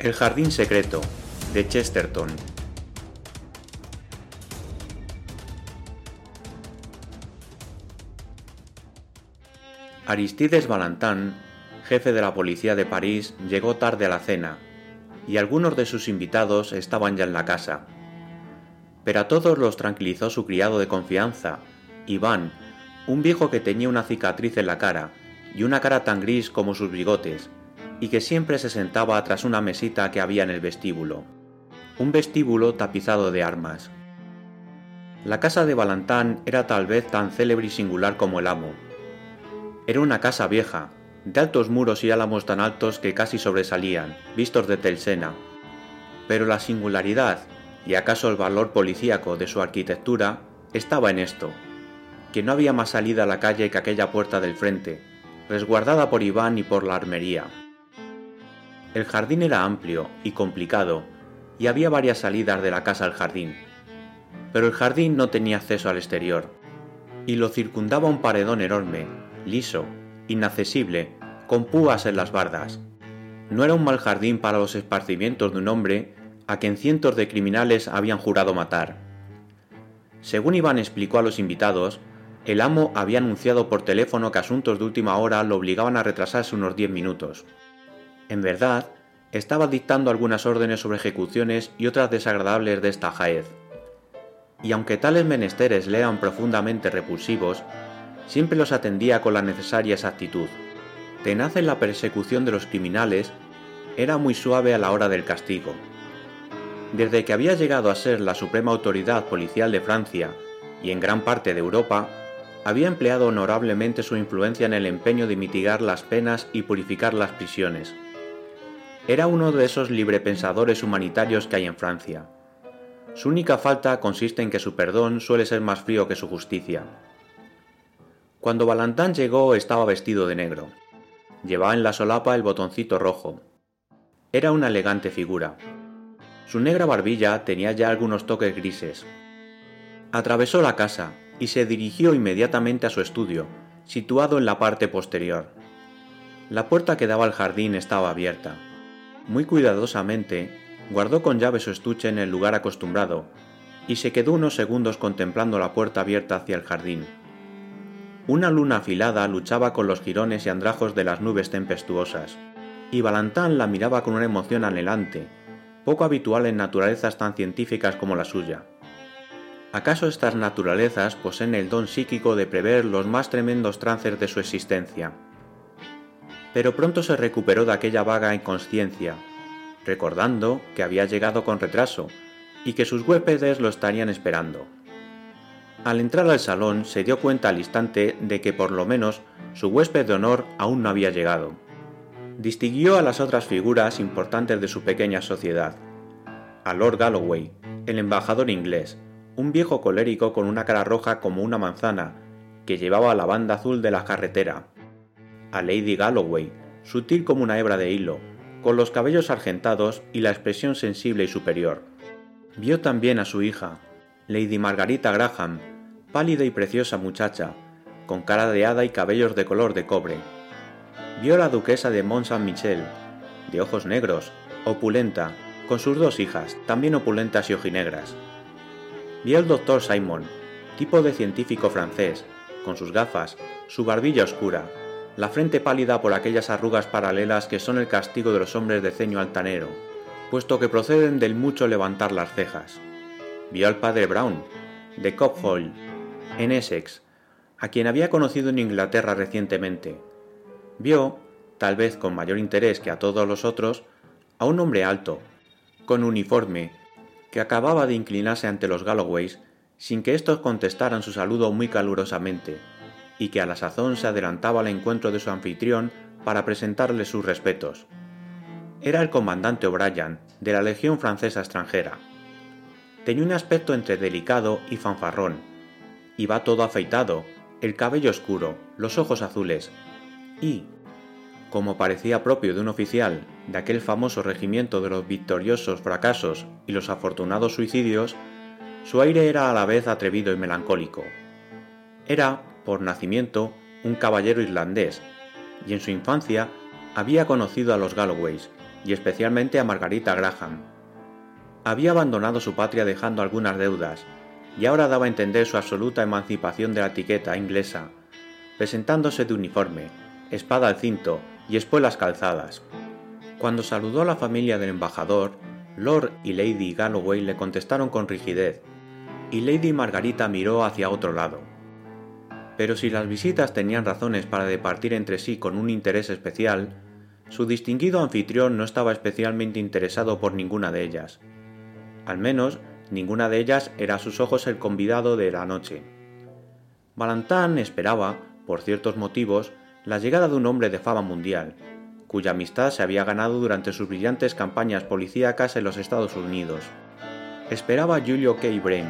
El jardín secreto de Chesterton. Aristides Valentán, jefe de la policía de París, llegó tarde a la cena, y algunos de sus invitados estaban ya en la casa. Pero a todos los tranquilizó su criado de confianza, Iván, un viejo que tenía una cicatriz en la cara y una cara tan gris como sus bigotes, y que siempre se sentaba tras una mesita que había en el vestíbulo. Un vestíbulo tapizado de armas. La casa de Balantán era tal vez tan célebre y singular como el amo. Era una casa vieja, de altos muros y álamos tan altos que casi sobresalían, vistos de Telsena. Pero la singularidad, y acaso el valor policíaco de su arquitectura, estaba en esto, que no había más salida a la calle que aquella puerta del frente, resguardada por Iván y por la armería. El jardín era amplio y complicado, y había varias salidas de la casa al jardín. Pero el jardín no tenía acceso al exterior, y lo circundaba un paredón enorme, liso, inaccesible, con púas en las bardas. No era un mal jardín para los esparcimientos de un hombre a quien cientos de criminales habían jurado matar. Según Iván explicó a los invitados, el amo había anunciado por teléfono que asuntos de última hora lo obligaban a retrasarse unos diez minutos. En verdad, estaba dictando algunas órdenes sobre ejecuciones y otras desagradables de esta jaez. Y aunque tales menesteres le eran profundamente repulsivos, siempre los atendía con la necesaria exactitud. Tenaz en la persecución de los criminales, era muy suave a la hora del castigo. Desde que había llegado a ser la suprema autoridad policial de Francia y en gran parte de Europa, había empleado honorablemente su influencia en el empeño de mitigar las penas y purificar las prisiones. Era uno de esos librepensadores humanitarios que hay en Francia. Su única falta consiste en que su perdón suele ser más frío que su justicia. Cuando Valentán llegó estaba vestido de negro. Llevaba en la solapa el botoncito rojo. Era una elegante figura. Su negra barbilla tenía ya algunos toques grises. Atravesó la casa y se dirigió inmediatamente a su estudio, situado en la parte posterior. La puerta que daba al jardín estaba abierta. Muy cuidadosamente, guardó con llave su estuche en el lugar acostumbrado, y se quedó unos segundos contemplando la puerta abierta hacia el jardín. Una luna afilada luchaba con los jirones y andrajos de las nubes tempestuosas, y Balantán la miraba con una emoción anhelante, poco habitual en naturalezas tan científicas como la suya. ¿Acaso estas naturalezas poseen el don psíquico de prever los más tremendos trances de su existencia? Pero pronto se recuperó de aquella vaga inconsciencia, recordando que había llegado con retraso y que sus huéspedes lo estarían esperando. Al entrar al salón se dio cuenta al instante de que por lo menos su huésped de honor aún no había llegado. Distinguió a las otras figuras importantes de su pequeña sociedad. A Lord Galloway, el embajador inglés, un viejo colérico con una cara roja como una manzana, que llevaba la banda azul de la carretera, a Lady Galloway, sutil como una hebra de hilo, con los cabellos argentados y la expresión sensible y superior. Vio también a su hija, Lady Margarita Graham, pálida y preciosa muchacha, con cara de hada y cabellos de color de cobre. Vio a la duquesa de Mont Saint-Michel, de ojos negros, opulenta, con sus dos hijas, también opulentas y ojinegras. Vio al doctor Simon, tipo de científico francés, con sus gafas, su barbilla oscura, la frente pálida por aquellas arrugas paralelas que son el castigo de los hombres de ceño altanero, puesto que proceden del mucho levantar las cejas. Vio al padre Brown, de Hall, en Essex, a quien había conocido en Inglaterra recientemente. Vio, tal vez con mayor interés que a todos los otros, a un hombre alto, con uniforme, que acababa de inclinarse ante los Galloways sin que éstos contestaran su saludo muy calurosamente y que a la sazón se adelantaba al encuentro de su anfitrión para presentarle sus respetos. Era el comandante O'Brien, de la Legión Francesa extranjera. Tenía un aspecto entre delicado y fanfarrón. Iba todo afeitado, el cabello oscuro, los ojos azules, y, como parecía propio de un oficial de aquel famoso regimiento de los victoriosos fracasos y los afortunados suicidios, su aire era a la vez atrevido y melancólico. Era, por nacimiento, un caballero irlandés, y en su infancia había conocido a los Galloways, y especialmente a Margarita Graham. Había abandonado su patria dejando algunas deudas, y ahora daba a entender su absoluta emancipación de la etiqueta inglesa, presentándose de uniforme, espada al cinto y espuelas calzadas. Cuando saludó a la familia del embajador, Lord y Lady Galloway le contestaron con rigidez, y Lady Margarita miró hacia otro lado. Pero si las visitas tenían razones para departir entre sí con un interés especial, su distinguido anfitrión no estaba especialmente interesado por ninguna de ellas. Al menos, ninguna de ellas era a sus ojos el convidado de la noche. Valentán esperaba, por ciertos motivos, la llegada de un hombre de fama mundial, cuya amistad se había ganado durante sus brillantes campañas policíacas en los Estados Unidos. Esperaba a Julio K. Brain,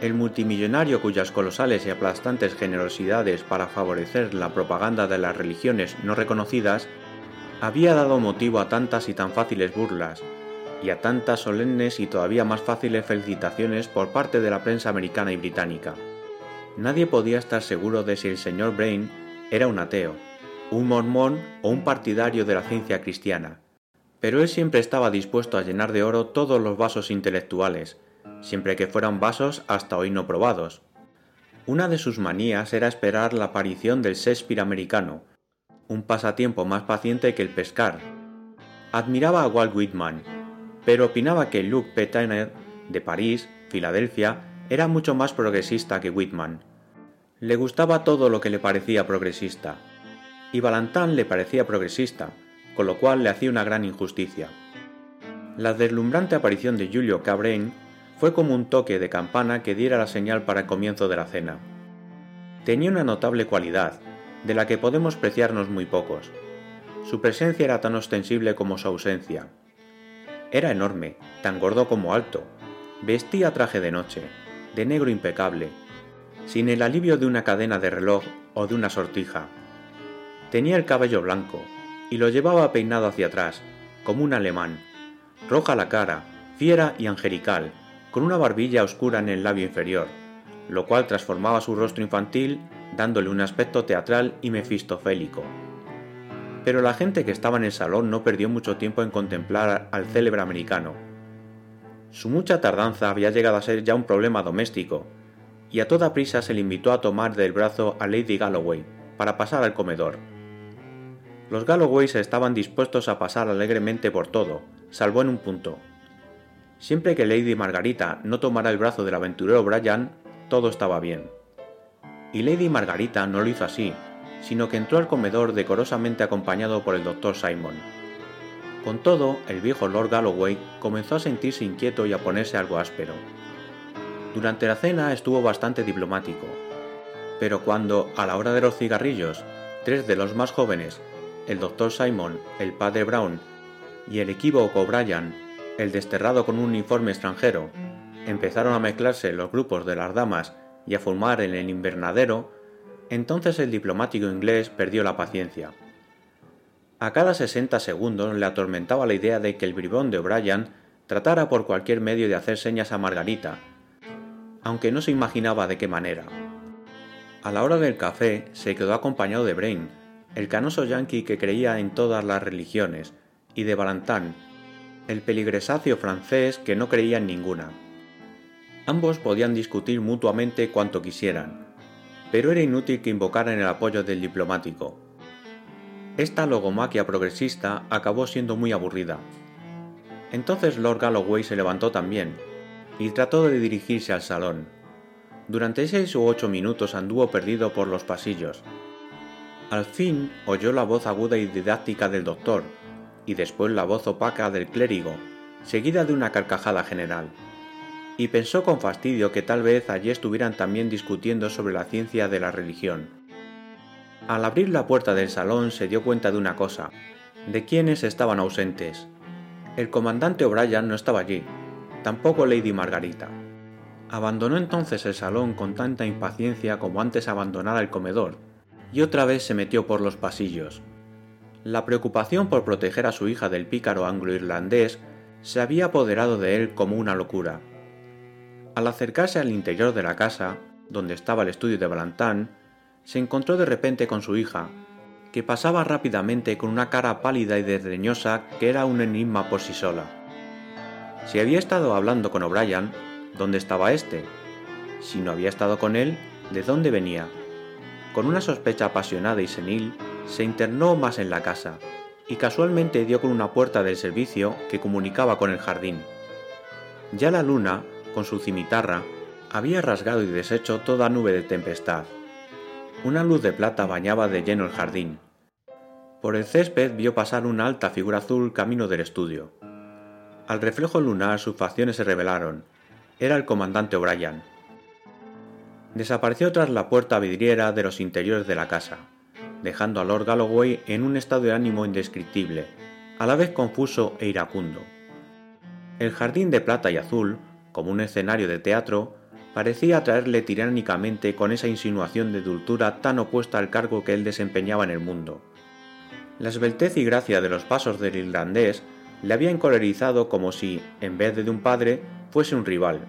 el multimillonario cuyas colosales y aplastantes generosidades para favorecer la propaganda de las religiones no reconocidas había dado motivo a tantas y tan fáciles burlas, y a tantas solemnes y todavía más fáciles felicitaciones por parte de la prensa americana y británica. Nadie podía estar seguro de si el señor Brain era un ateo, un mormón o un partidario de la ciencia cristiana, pero él siempre estaba dispuesto a llenar de oro todos los vasos intelectuales, siempre que fueran vasos hasta hoy no probados. Una de sus manías era esperar la aparición del Shakespeare americano, un pasatiempo más paciente que el pescar. Admiraba a Walt Whitman, pero opinaba que Luc Petainer, de París, Filadelfia, era mucho más progresista que Whitman. Le gustaba todo lo que le parecía progresista, y Ballantyne le parecía progresista, con lo cual le hacía una gran injusticia. La deslumbrante aparición de Julio Cabrain fue como un toque de campana que diera la señal para el comienzo de la cena. Tenía una notable cualidad, de la que podemos preciarnos muy pocos. Su presencia era tan ostensible como su ausencia. Era enorme, tan gordo como alto. Vestía traje de noche, de negro impecable, sin el alivio de una cadena de reloj o de una sortija. Tenía el cabello blanco, y lo llevaba peinado hacia atrás, como un alemán, roja la cara, fiera y angelical, con una barbilla oscura en el labio inferior, lo cual transformaba su rostro infantil dándole un aspecto teatral y mefistofélico. Pero la gente que estaba en el salón no perdió mucho tiempo en contemplar al célebre americano. Su mucha tardanza había llegado a ser ya un problema doméstico, y a toda prisa se le invitó a tomar del brazo a Lady Galloway para pasar al comedor. Los Galloways estaban dispuestos a pasar alegremente por todo, salvo en un punto. Siempre que Lady Margarita no tomara el brazo del aventurero Brian, todo estaba bien. Y Lady Margarita no lo hizo así, sino que entró al comedor decorosamente acompañado por el doctor Simon. Con todo, el viejo Lord Galloway comenzó a sentirse inquieto y a ponerse algo áspero. Durante la cena estuvo bastante diplomático, pero cuando, a la hora de los cigarrillos, tres de los más jóvenes, el doctor Simon, el padre Brown y el equívoco Brian, el desterrado con un uniforme extranjero, empezaron a mezclarse los grupos de las damas y a fumar en el invernadero, entonces el diplomático inglés perdió la paciencia. A cada 60 segundos le atormentaba la idea de que el bribón de O'Brien tratara por cualquier medio de hacer señas a Margarita, aunque no se imaginaba de qué manera. A la hora del café se quedó acompañado de Brain, el canoso yankee que creía en todas las religiones, y de Balantin, el peligresáceo francés que no creía en ninguna. Ambos podían discutir mutuamente cuanto quisieran, pero era inútil que invocaran el apoyo del diplomático. Esta logomaquia progresista acabó siendo muy aburrida. Entonces Lord Galloway se levantó también y trató de dirigirse al salón. Durante seis u ocho minutos anduvo perdido por los pasillos. Al fin oyó la voz aguda y didáctica del doctor, y después la voz opaca del clérigo, seguida de una carcajada general y pensó con fastidio que tal vez allí estuvieran también discutiendo sobre la ciencia de la religión. Al abrir la puerta del salón se dio cuenta de una cosa, de quienes estaban ausentes. El comandante O'Brien no estaba allí, tampoco Lady Margarita. Abandonó entonces el salón con tanta impaciencia como antes abandonara el comedor, y otra vez se metió por los pasillos. La preocupación por proteger a su hija del pícaro anglo-irlandés se había apoderado de él como una locura. Al acercarse al interior de la casa, donde estaba el estudio de Ballantyne, se encontró de repente con su hija, que pasaba rápidamente con una cara pálida y desdeñosa que era un enigma por sí sola. Si había estado hablando con O'Brien, ¿dónde estaba éste? Si no había estado con él, ¿de dónde venía? Con una sospecha apasionada y senil, se internó más en la casa, y casualmente dio con una puerta del servicio que comunicaba con el jardín. Ya la luna, con su cimitarra, había rasgado y deshecho toda nube de tempestad. Una luz de plata bañaba de lleno el jardín. Por el césped vio pasar una alta figura azul camino del estudio. Al reflejo lunar sus facciones se revelaron. Era el comandante O'Brien. Desapareció tras la puerta vidriera de los interiores de la casa, dejando a Lord Galloway en un estado de ánimo indescriptible, a la vez confuso e iracundo. El jardín de plata y azul, como un escenario de teatro, parecía atraerle tiránicamente con esa insinuación de dulzura tan opuesta al cargo que él desempeñaba en el mundo. La esbeltez y gracia de los pasos del irlandés le había encolerizado como si, en vez de un padre, fuese un rival,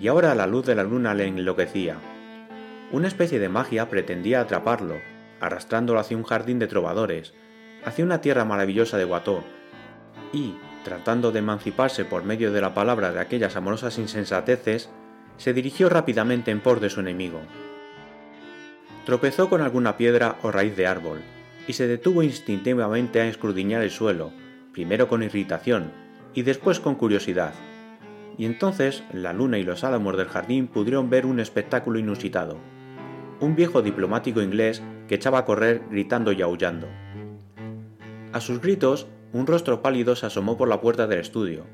y ahora la luz de la luna le enloquecía. Una especie de magia pretendía atraparlo, arrastrándolo hacia un jardín de trovadores, hacia una tierra maravillosa de Guató, y, tratando de emanciparse por medio de la palabra de aquellas amorosas insensateces, se dirigió rápidamente en pos de su enemigo. Tropezó con alguna piedra o raíz de árbol, y se detuvo instintivamente a escudriñar el suelo, primero con irritación y después con curiosidad. Y entonces la luna y los álamos del jardín pudieron ver un espectáculo inusitado. Un viejo diplomático inglés que echaba a correr gritando y aullando. A sus gritos, un rostro pálido se asomó por la puerta del estudio,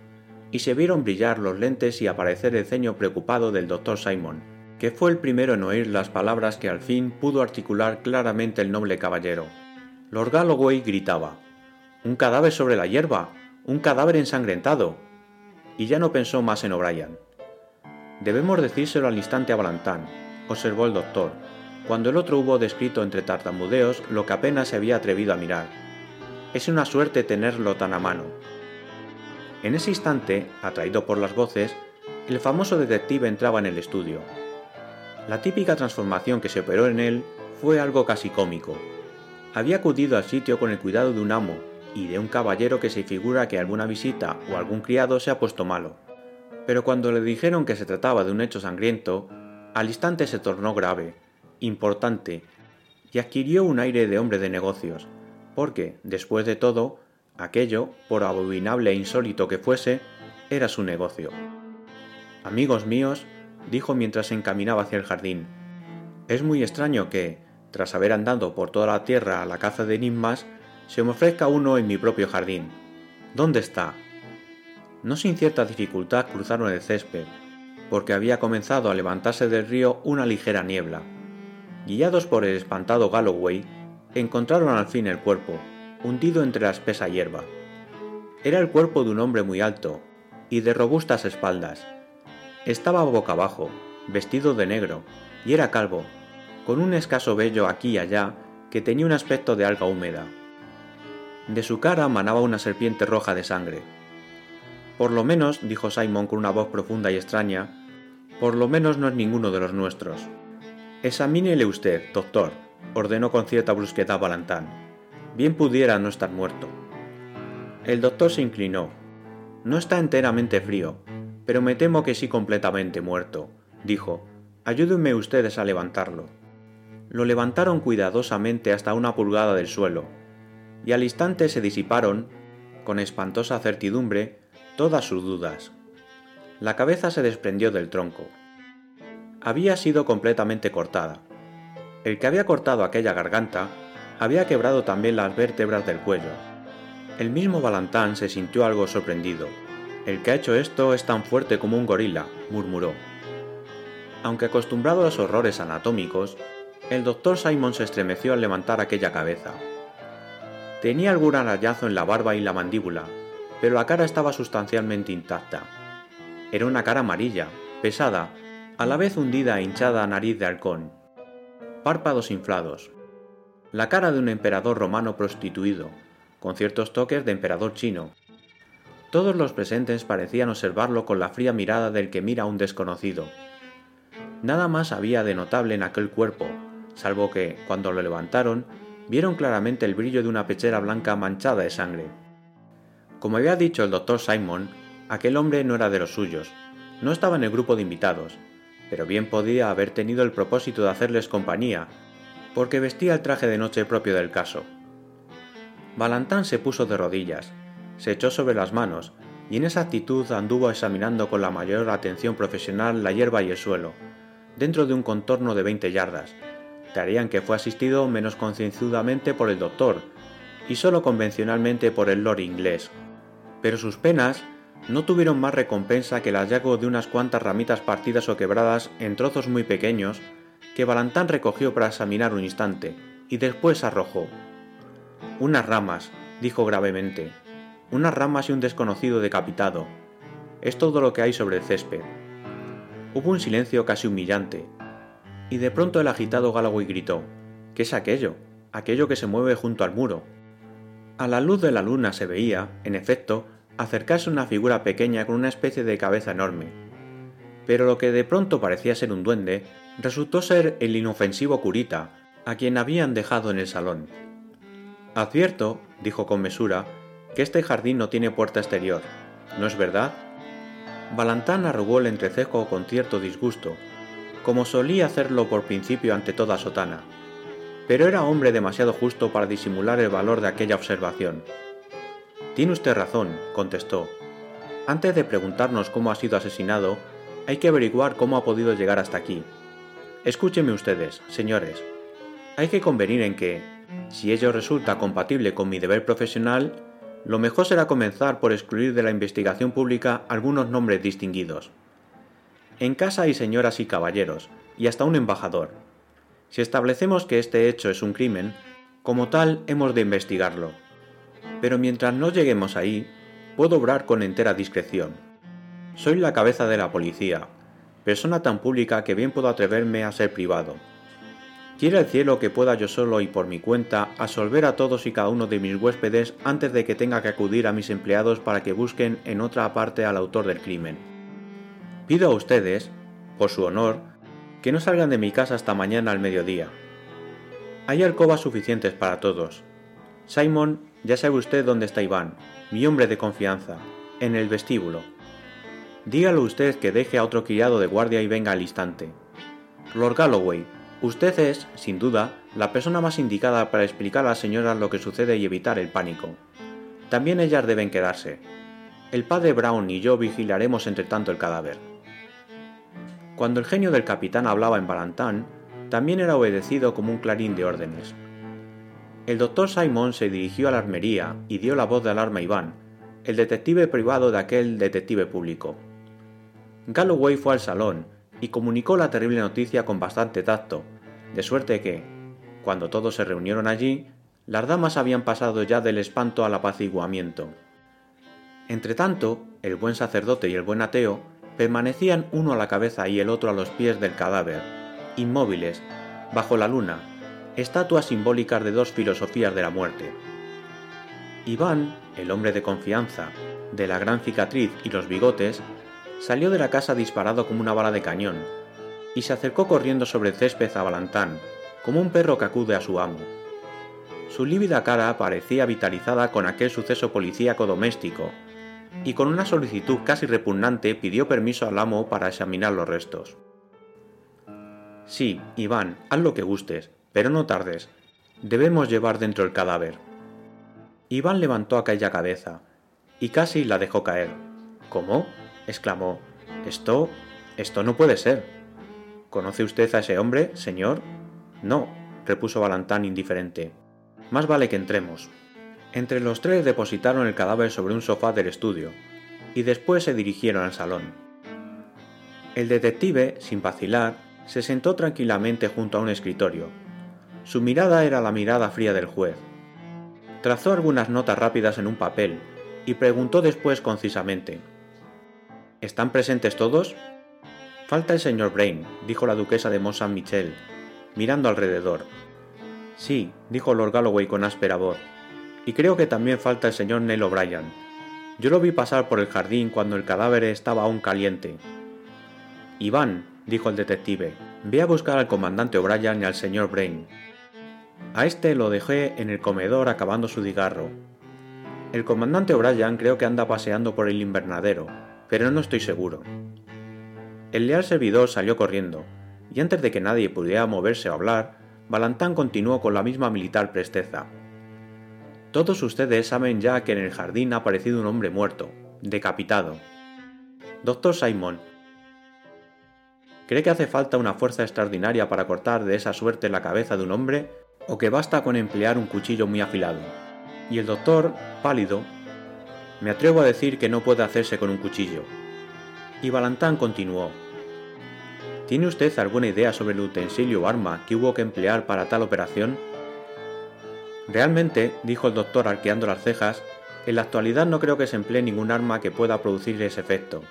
y se vieron brillar los lentes y aparecer el ceño preocupado del doctor Simon, que fue el primero en oír las palabras que al fin pudo articular claramente el noble caballero. Lord Galloway gritaba Un cadáver sobre la hierba. Un cadáver ensangrentado. Y ya no pensó más en O'Brien. Debemos decírselo al instante a Balantán, observó el doctor, cuando el otro hubo descrito entre tartamudeos lo que apenas se había atrevido a mirar. Es una suerte tenerlo tan a mano. En ese instante, atraído por las voces, el famoso detective entraba en el estudio. La típica transformación que se operó en él fue algo casi cómico. Había acudido al sitio con el cuidado de un amo y de un caballero que se figura que alguna visita o algún criado se ha puesto malo. Pero cuando le dijeron que se trataba de un hecho sangriento, al instante se tornó grave, importante, y adquirió un aire de hombre de negocios, porque, después de todo, Aquello, por abominable e insólito que fuese, era su negocio. Amigos míos, dijo mientras se encaminaba hacia el jardín, es muy extraño que, tras haber andado por toda la tierra a la caza de enigmas, se me ofrezca uno en mi propio jardín. ¿Dónde está? No sin cierta dificultad cruzaron el césped, porque había comenzado a levantarse del río una ligera niebla. Guiados por el espantado Galloway, encontraron al fin el cuerpo, hundido entre la espesa hierba. Era el cuerpo de un hombre muy alto y de robustas espaldas. Estaba boca abajo, vestido de negro, y era calvo, con un escaso vello aquí y allá que tenía un aspecto de alga húmeda. De su cara manaba una serpiente roja de sangre. Por lo menos, dijo Simon con una voz profunda y extraña, por lo menos no es ninguno de los nuestros. Examínele usted, doctor, ordenó con cierta brusquedad Balantán. Bien pudiera no estar muerto. El doctor se inclinó. No está enteramente frío, pero me temo que sí completamente muerto, dijo. Ayúdenme ustedes a levantarlo. Lo levantaron cuidadosamente hasta una pulgada del suelo, y al instante se disiparon, con espantosa certidumbre, todas sus dudas. La cabeza se desprendió del tronco. Había sido completamente cortada. El que había cortado aquella garganta había quebrado también las vértebras del cuello. El mismo Balantán se sintió algo sorprendido. El que ha hecho esto es tan fuerte como un gorila, murmuró. Aunque acostumbrado a los horrores anatómicos, el doctor Simon se estremeció al levantar aquella cabeza. Tenía algún arañazo en la barba y la mandíbula, pero la cara estaba sustancialmente intacta. Era una cara amarilla, pesada, a la vez hundida e hinchada nariz de halcón. Párpados inflados, la cara de un emperador romano prostituido, con ciertos toques de emperador chino. Todos los presentes parecían observarlo con la fría mirada del que mira a un desconocido. Nada más había de notable en aquel cuerpo, salvo que, cuando lo levantaron, vieron claramente el brillo de una pechera blanca manchada de sangre. Como había dicho el doctor Simon, aquel hombre no era de los suyos, no estaba en el grupo de invitados, pero bien podía haber tenido el propósito de hacerles compañía, porque vestía el traje de noche propio del caso. Valentán se puso de rodillas, se echó sobre las manos, y en esa actitud anduvo examinando con la mayor atención profesional la hierba y el suelo, dentro de un contorno de 20 yardas, tarea que fue asistido menos concienzudamente por el doctor, y solo convencionalmente por el lord inglés. Pero sus penas no tuvieron más recompensa que el hallazgo de unas cuantas ramitas partidas o quebradas en trozos muy pequeños que Balantán recogió para examinar un instante y después arrojó. Unas ramas, dijo gravemente, unas ramas y un desconocido decapitado. Es todo lo que hay sobre el césped. Hubo un silencio casi humillante, y de pronto el agitado Galloway gritó: ¿Qué es aquello? Aquello que se mueve junto al muro. A la luz de la luna se veía, en efecto, acercarse una figura pequeña con una especie de cabeza enorme. Pero lo que de pronto parecía ser un duende resultó ser el inofensivo curita, a quien habían dejado en el salón. Advierto, dijo con mesura, que este jardín no tiene puerta exterior, ¿no es verdad? Balantán arrugó el entrecejo con cierto disgusto, como solía hacerlo por principio ante toda sotana, pero era hombre demasiado justo para disimular el valor de aquella observación. Tiene usted razón, contestó. Antes de preguntarnos cómo ha sido asesinado, hay que averiguar cómo ha podido llegar hasta aquí. Escúchenme ustedes, señores. Hay que convenir en que, si ello resulta compatible con mi deber profesional, lo mejor será comenzar por excluir de la investigación pública algunos nombres distinguidos. En casa hay señoras y caballeros, y hasta un embajador. Si establecemos que este hecho es un crimen, como tal hemos de investigarlo pero mientras no lleguemos ahí, puedo obrar con entera discreción. Soy la cabeza de la policía, persona tan pública que bien puedo atreverme a ser privado. Quiere el cielo que pueda yo solo y por mi cuenta absolver a todos y cada uno de mis huéspedes antes de que tenga que acudir a mis empleados para que busquen en otra parte al autor del crimen. Pido a ustedes, por su honor, que no salgan de mi casa hasta mañana al mediodía. Hay alcobas suficientes para todos. Simon ya sabe usted dónde está Iván, mi hombre de confianza, en el vestíbulo. Dígalo usted que deje a otro criado de guardia y venga al instante. Lord Galloway, usted es, sin duda, la persona más indicada para explicar a las señoras lo que sucede y evitar el pánico. También ellas deben quedarse. El padre Brown y yo vigilaremos entre tanto el cadáver. Cuando el genio del capitán hablaba en Balantán, también era obedecido como un clarín de órdenes. El doctor Simon se dirigió a la armería y dio la voz de alarma a Iván, el detective privado de aquel detective público. Galloway fue al salón y comunicó la terrible noticia con bastante tacto, de suerte que, cuando todos se reunieron allí, las damas habían pasado ya del espanto al apaciguamiento. Entretanto, el buen sacerdote y el buen ateo permanecían uno a la cabeza y el otro a los pies del cadáver, inmóviles, bajo la luna, estatuas simbólicas de dos filosofías de la muerte. Iván, el hombre de confianza, de la gran cicatriz y los bigotes, salió de la casa disparado como una bala de cañón, y se acercó corriendo sobre césped a Balantán, como un perro que acude a su amo. Su lívida cara parecía vitalizada con aquel suceso policíaco doméstico, y con una solicitud casi repugnante pidió permiso al amo para examinar los restos. Sí, Iván, haz lo que gustes, pero no tardes. Debemos llevar dentro el cadáver. Iván levantó aquella cabeza y casi la dejó caer. ¿Cómo? exclamó. Esto... esto no puede ser. ¿Conoce usted a ese hombre, señor? No, repuso Balantán indiferente. Más vale que entremos. Entre los tres depositaron el cadáver sobre un sofá del estudio, y después se dirigieron al salón. El detective, sin vacilar, se sentó tranquilamente junto a un escritorio, su mirada era la mirada fría del juez. Trazó algunas notas rápidas en un papel y preguntó después concisamente. ¿Están presentes todos? Falta el señor Brain, dijo la duquesa de Mont Saint Michel, mirando alrededor. Sí, dijo Lord Galloway con áspera voz, y creo que también falta el señor Neil O'Brien. Yo lo vi pasar por el jardín cuando el cadáver estaba aún caliente. Iván, dijo el detective, ve a buscar al comandante O'Brien y al señor Brain. A este lo dejé en el comedor acabando su cigarro. El comandante O'Brien creo que anda paseando por el invernadero, pero no estoy seguro. El leal servidor salió corriendo, y antes de que nadie pudiera moverse o hablar, Balantán continuó con la misma militar presteza. Todos ustedes saben ya que en el jardín ha aparecido un hombre muerto, decapitado. Doctor Simon, ¿cree que hace falta una fuerza extraordinaria para cortar de esa suerte la cabeza de un hombre o que basta con emplear un cuchillo muy afilado? Y el doctor, pálido, me atrevo a decir que no puede hacerse con un cuchillo. Y Balantán continuó. ¿Tiene usted alguna idea sobre el utensilio o arma que hubo que emplear para tal operación? Realmente, dijo el doctor arqueando las cejas, en la actualidad no creo que se emplee ningún arma que pueda producir ese efecto.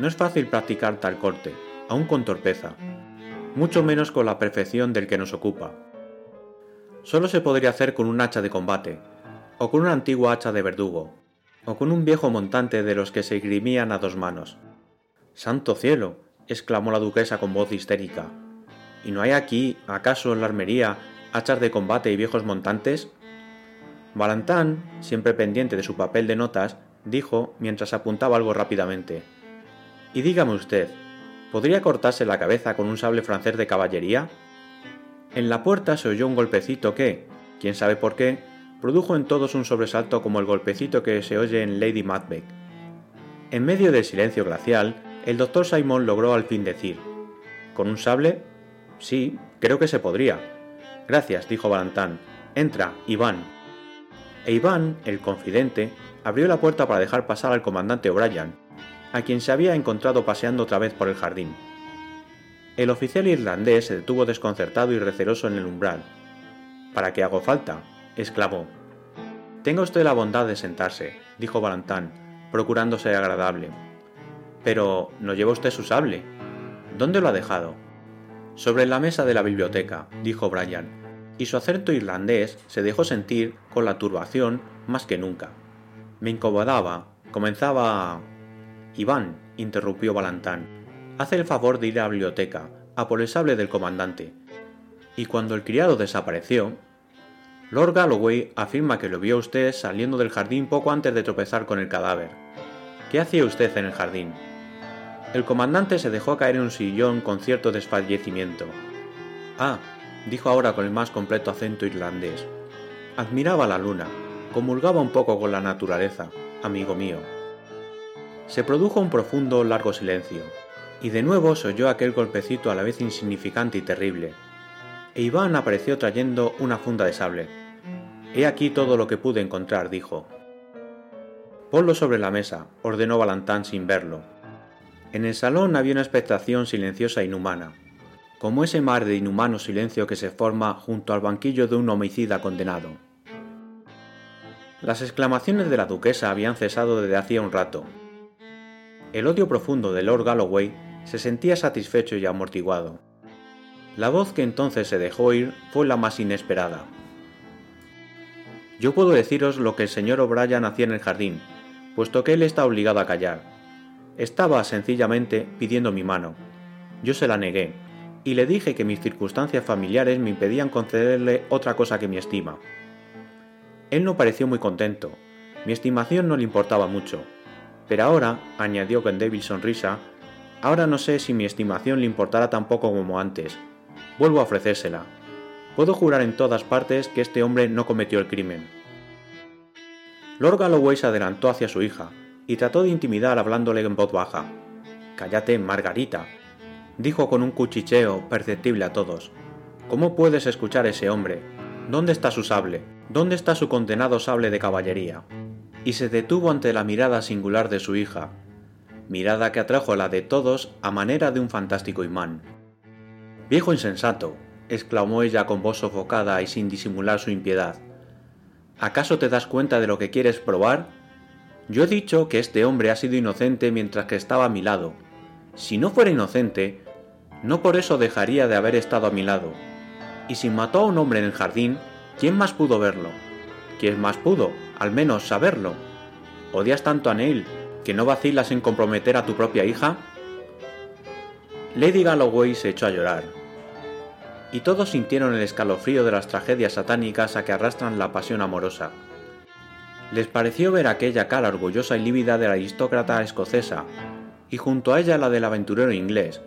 No es fácil practicar tal corte, aun con torpeza, mucho menos con la perfección del que nos ocupa. Solo se podría hacer con un hacha de combate, o con una antigua hacha de verdugo, o con un viejo montante de los que se grimían a dos manos. ¡Santo cielo! exclamó la duquesa con voz histérica. ¿Y no hay aquí, acaso en la armería, hachas de combate y viejos montantes? Valentán, siempre pendiente de su papel de notas, dijo mientras apuntaba algo rápidamente. Y dígame usted, ¿podría cortarse la cabeza con un sable francés de caballería? En la puerta se oyó un golpecito que, quién sabe por qué, produjo en todos un sobresalto como el golpecito que se oye en Lady Macbeth. En medio del silencio glacial, el doctor Simon logró al fin decir, ¿Con un sable? Sí, creo que se podría. Gracias, dijo Valentán. Entra, Iván. E Iván, el confidente, abrió la puerta para dejar pasar al comandante O'Brien, a quien se había encontrado paseando otra vez por el jardín. El oficial irlandés se detuvo desconcertado y receloso en el umbral. ¿Para qué hago falta? exclamó. Tenga usted la bondad de sentarse, dijo Valentán, procurando ser agradable. Pero no lleva usted su sable. ¿Dónde lo ha dejado? Sobre la mesa de la biblioteca, dijo Brian, y su acento irlandés se dejó sentir con la turbación más que nunca. Me incomodaba, comenzaba a... Iván, interrumpió Balantán, hace el favor de ir a la biblioteca, a por el sable del comandante. Y cuando el criado desapareció, Lord Galloway afirma que lo vio usted saliendo del jardín poco antes de tropezar con el cadáver. ¿Qué hacía usted en el jardín? El comandante se dejó caer en un sillón con cierto desfallecimiento. Ah, dijo ahora con el más completo acento irlandés. Admiraba la luna, comulgaba un poco con la naturaleza, amigo mío. Se produjo un profundo, largo silencio, y de nuevo se oyó aquel golpecito a la vez insignificante y terrible. E Iván apareció trayendo una funda de sable. He aquí todo lo que pude encontrar, dijo. Ponlo sobre la mesa, ordenó Balantán sin verlo. En el salón había una expectación silenciosa e inhumana, como ese mar de inhumano silencio que se forma junto al banquillo de un homicida condenado. Las exclamaciones de la duquesa habían cesado desde hacía un rato. El odio profundo de Lord Galloway se sentía satisfecho y amortiguado. La voz que entonces se dejó oír fue la más inesperada. Yo puedo deciros lo que el señor O'Brien hacía en el jardín, puesto que él está obligado a callar estaba sencillamente pidiendo mi mano. Yo se la negué, y le dije que mis circunstancias familiares me impedían concederle otra cosa que mi estima. Él no pareció muy contento, mi estimación no le importaba mucho, pero ahora, añadió con débil sonrisa, ahora no sé si mi estimación le importará tan poco como antes. Vuelvo a ofrecérsela. Puedo jurar en todas partes que este hombre no cometió el crimen. Lord Galloway se adelantó hacia su hija, y trató de intimidar hablándole en voz baja. Cállate, Margarita, dijo con un cuchicheo perceptible a todos. ¿Cómo puedes escuchar a ese hombre? ¿Dónde está su sable? ¿Dónde está su condenado sable de caballería? Y se detuvo ante la mirada singular de su hija, mirada que atrajo la de todos a manera de un fantástico imán. Viejo insensato, exclamó ella con voz sofocada y sin disimular su impiedad. ¿Acaso te das cuenta de lo que quieres probar? Yo he dicho que este hombre ha sido inocente mientras que estaba a mi lado. Si no fuera inocente, no por eso dejaría de haber estado a mi lado. Y si mató a un hombre en el jardín, ¿quién más pudo verlo? ¿Quién más pudo, al menos, saberlo? ¿Odias tanto a Neil que no vacilas en comprometer a tu propia hija? Lady Galloway se echó a llorar. y todos sintieron el escalofrío de las tragedias satánicas a que arrastran la pasión amorosa. Les pareció ver aquella cara orgullosa y lívida de la aristócrata escocesa, y junto a ella la del aventurero inglés,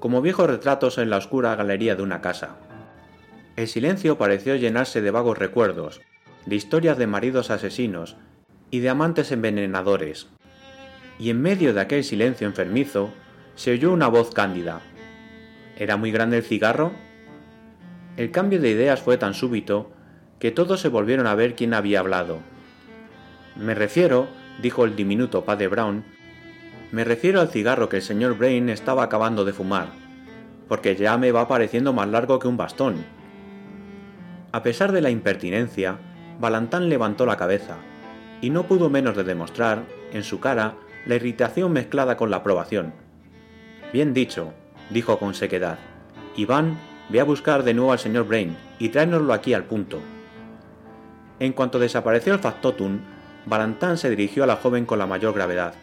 como viejos retratos en la oscura galería de una casa. El silencio pareció llenarse de vagos recuerdos, de historias de maridos asesinos y de amantes envenenadores. Y en medio de aquel silencio enfermizo se oyó una voz cándida. ¿Era muy grande el cigarro? El cambio de ideas fue tan súbito que todos se volvieron a ver quién había hablado. Me refiero, dijo el diminuto padre Brown, me refiero al cigarro que el señor Brain estaba acabando de fumar, porque ya me va pareciendo más largo que un bastón. A pesar de la impertinencia, Balantán levantó la cabeza, y no pudo menos de demostrar, en su cara, la irritación mezclada con la aprobación. Bien dicho, dijo con sequedad. Iván, ve a buscar de nuevo al señor Brain y tráenoslo aquí al punto. En cuanto desapareció el factotum, Balantán se dirigió a la joven con la mayor gravedad.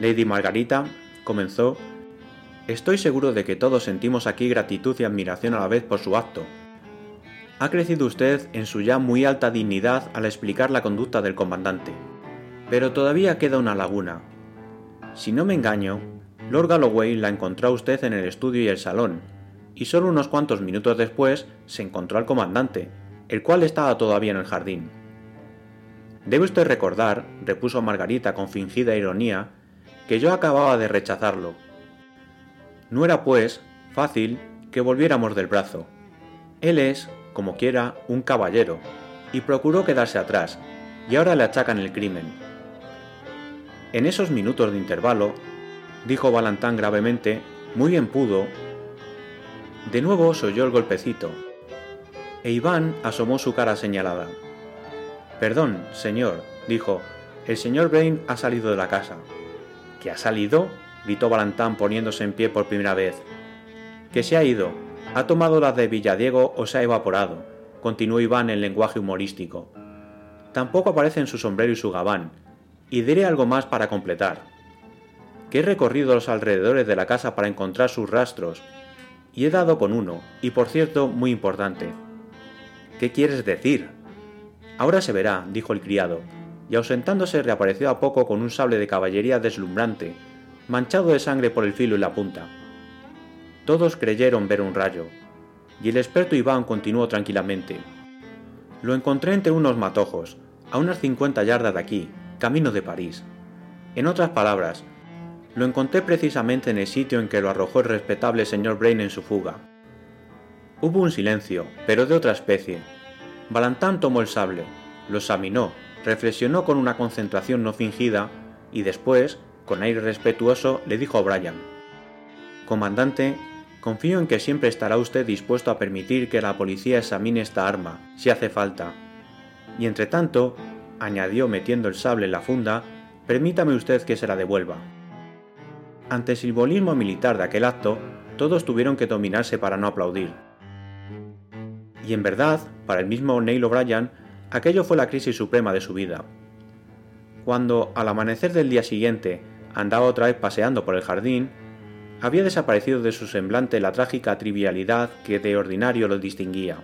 Lady Margarita, comenzó, estoy seguro de que todos sentimos aquí gratitud y admiración a la vez por su acto. Ha crecido usted en su ya muy alta dignidad al explicar la conducta del comandante. Pero todavía queda una laguna. Si no me engaño, Lord Galloway la encontró a usted en el estudio y el salón, y solo unos cuantos minutos después se encontró al comandante, el cual estaba todavía en el jardín. Debe usted recordar, repuso Margarita con fingida ironía, que yo acababa de rechazarlo. No era, pues, fácil que volviéramos del brazo. Él es, como quiera, un caballero, y procuró quedarse atrás, y ahora le achacan el crimen. En esos minutos de intervalo, dijo Balantán gravemente, muy bien pudo. De nuevo se oyó el golpecito, e Iván asomó su cara señalada. Perdón, señor, dijo, el señor Brain ha salido de la casa. ¿Que ha salido? gritó Balantán poniéndose en pie por primera vez. Que se ha ido. Ha tomado la de Villadiego o se ha evaporado, continuó Iván en lenguaje humorístico. Tampoco aparecen su sombrero y su gabán, y diré algo más para completar. Que he recorrido los alrededores de la casa para encontrar sus rastros, y he dado con uno, y por cierto muy importante. ¿Qué quieres decir? Ahora se verá, dijo el criado, y ausentándose reapareció a poco con un sable de caballería deslumbrante, manchado de sangre por el filo y la punta. Todos creyeron ver un rayo, y el experto Iván continuó tranquilamente. Lo encontré entre unos matojos, a unas cincuenta yardas de aquí, camino de París. En otras palabras, lo encontré precisamente en el sitio en que lo arrojó el respetable señor Brain en su fuga. Hubo un silencio, pero de otra especie. Balantán tomó el sable, lo examinó, reflexionó con una concentración no fingida y después, con aire respetuoso, le dijo a Brian, Comandante, confío en que siempre estará usted dispuesto a permitir que la policía examine esta arma, si hace falta. Y entre tanto, añadió metiendo el sable en la funda, permítame usted que se la devuelva. Ante el simbolismo militar de aquel acto, todos tuvieron que dominarse para no aplaudir. Y en verdad, para el mismo Neil O'Brien, Aquello fue la crisis suprema de su vida. Cuando, al amanecer del día siguiente, andaba otra vez paseando por el jardín, había desaparecido de su semblante la trágica trivialidad que de ordinario lo distinguía.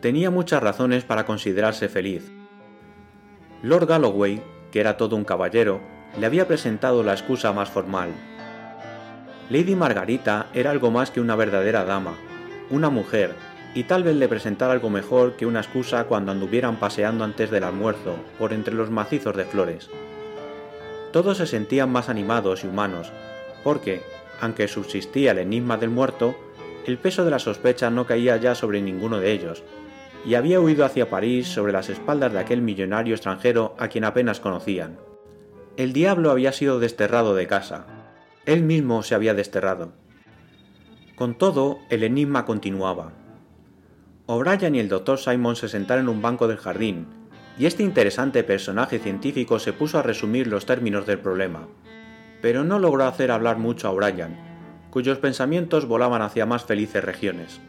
Tenía muchas razones para considerarse feliz. Lord Galloway, que era todo un caballero, le había presentado la excusa más formal. Lady Margarita era algo más que una verdadera dama, una mujer, y tal vez le presentara algo mejor que una excusa cuando anduvieran paseando antes del almuerzo por entre los macizos de flores. Todos se sentían más animados y humanos, porque, aunque subsistía el enigma del muerto, el peso de la sospecha no caía ya sobre ninguno de ellos, y había huido hacia París sobre las espaldas de aquel millonario extranjero a quien apenas conocían. El diablo había sido desterrado de casa. Él mismo se había desterrado. Con todo, el enigma continuaba. O'Brien y el doctor Simon se sentaron en un banco del jardín, y este interesante personaje científico se puso a resumir los términos del problema. Pero no logró hacer hablar mucho a O'Brien, cuyos pensamientos volaban hacia más felices regiones.